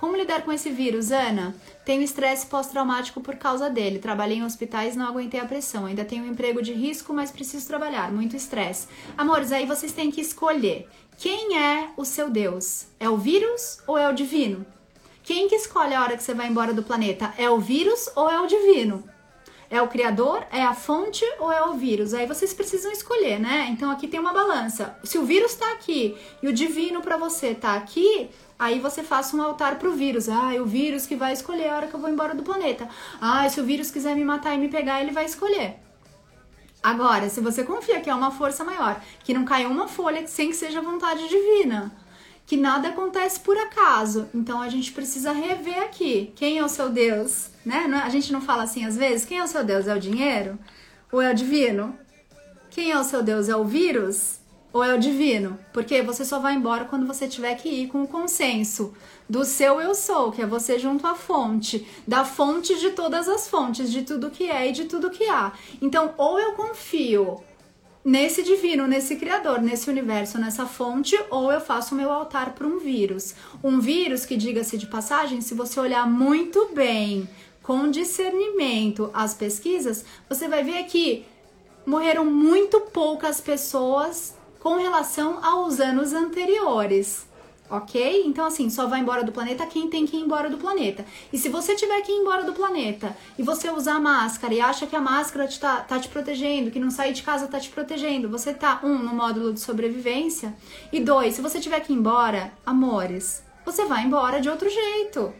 Como lidar com esse vírus, Ana? Tenho estresse pós-traumático por causa dele. Trabalhei em hospitais, não aguentei a pressão. Ainda tenho um emprego de risco, mas preciso trabalhar. Muito estresse. Amores, aí vocês têm que escolher. Quem é o seu Deus? É o vírus ou é o divino? Quem que escolhe a hora que você vai embora do planeta? É o vírus ou é o divino? É o criador, é a fonte ou é o vírus? Aí vocês precisam escolher, né? Então aqui tem uma balança. Se o vírus tá aqui e o divino para você tá aqui, Aí você faça um altar pro vírus. Ah, é o vírus que vai escolher a hora que eu vou embora do planeta. Ah, se o vírus quiser me matar e me pegar, ele vai escolher. Agora, se você confia que é uma força maior, que não cai uma folha sem que seja vontade divina, que nada acontece por acaso, então a gente precisa rever aqui quem é o seu Deus, né? A gente não fala assim às vezes, quem é o seu Deus? É o dinheiro? Ou é o divino? Quem é o seu Deus? É o vírus? ou é o divino? Porque você só vai embora quando você tiver que ir com o consenso do seu eu sou, que é você junto à fonte, da fonte de todas as fontes, de tudo que é e de tudo que há. Então, ou eu confio nesse divino, nesse criador, nesse universo, nessa fonte, ou eu faço o meu altar para um vírus. Um vírus que, diga-se de passagem, se você olhar muito bem, com discernimento, as pesquisas, você vai ver que morreram muito poucas pessoas com relação aos anos anteriores. Ok? Então, assim, só vai embora do planeta quem tem que ir embora do planeta. E se você tiver que ir embora do planeta e você usar máscara e acha que a máscara te tá, tá te protegendo, que não sair de casa tá te protegendo, você tá, um, no módulo de sobrevivência. E dois, se você tiver que ir embora, amores, você vai embora de outro jeito.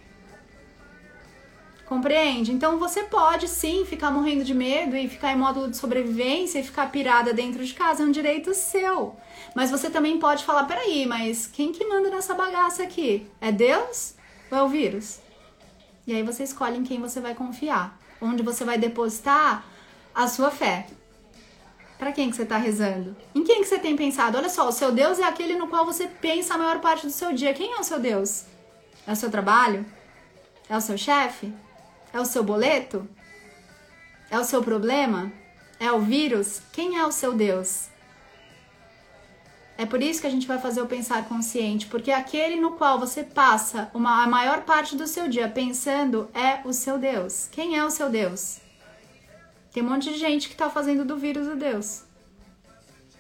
Compreende? Então você pode sim ficar morrendo de medo e ficar em módulo de sobrevivência e ficar pirada dentro de casa, é um direito seu. Mas você também pode falar: peraí, mas quem que manda nessa bagaça aqui? É Deus ou é o vírus? E aí você escolhe em quem você vai confiar, onde você vai depositar a sua fé. Para quem que você está rezando? Em quem que você tem pensado? Olha só, o seu Deus é aquele no qual você pensa a maior parte do seu dia. Quem é o seu Deus? É o seu trabalho? É o seu chefe? É o seu boleto? É o seu problema? É o vírus? Quem é o seu Deus? É por isso que a gente vai fazer o pensar consciente, porque aquele no qual você passa uma, a maior parte do seu dia pensando é o seu Deus. Quem é o seu Deus? Tem um monte de gente que está fazendo do vírus o Deus.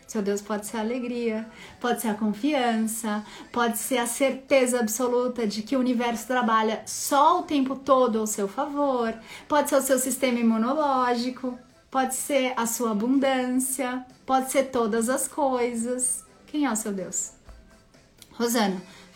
Seu Deus pode ser a alegria, pode ser a confiança, pode ser a certeza absoluta de que o universo trabalha só o tempo todo ao seu favor, pode ser o seu sistema imunológico, pode ser a sua abundância, pode ser todas as coisas. Quem é o seu Deus? Rosana,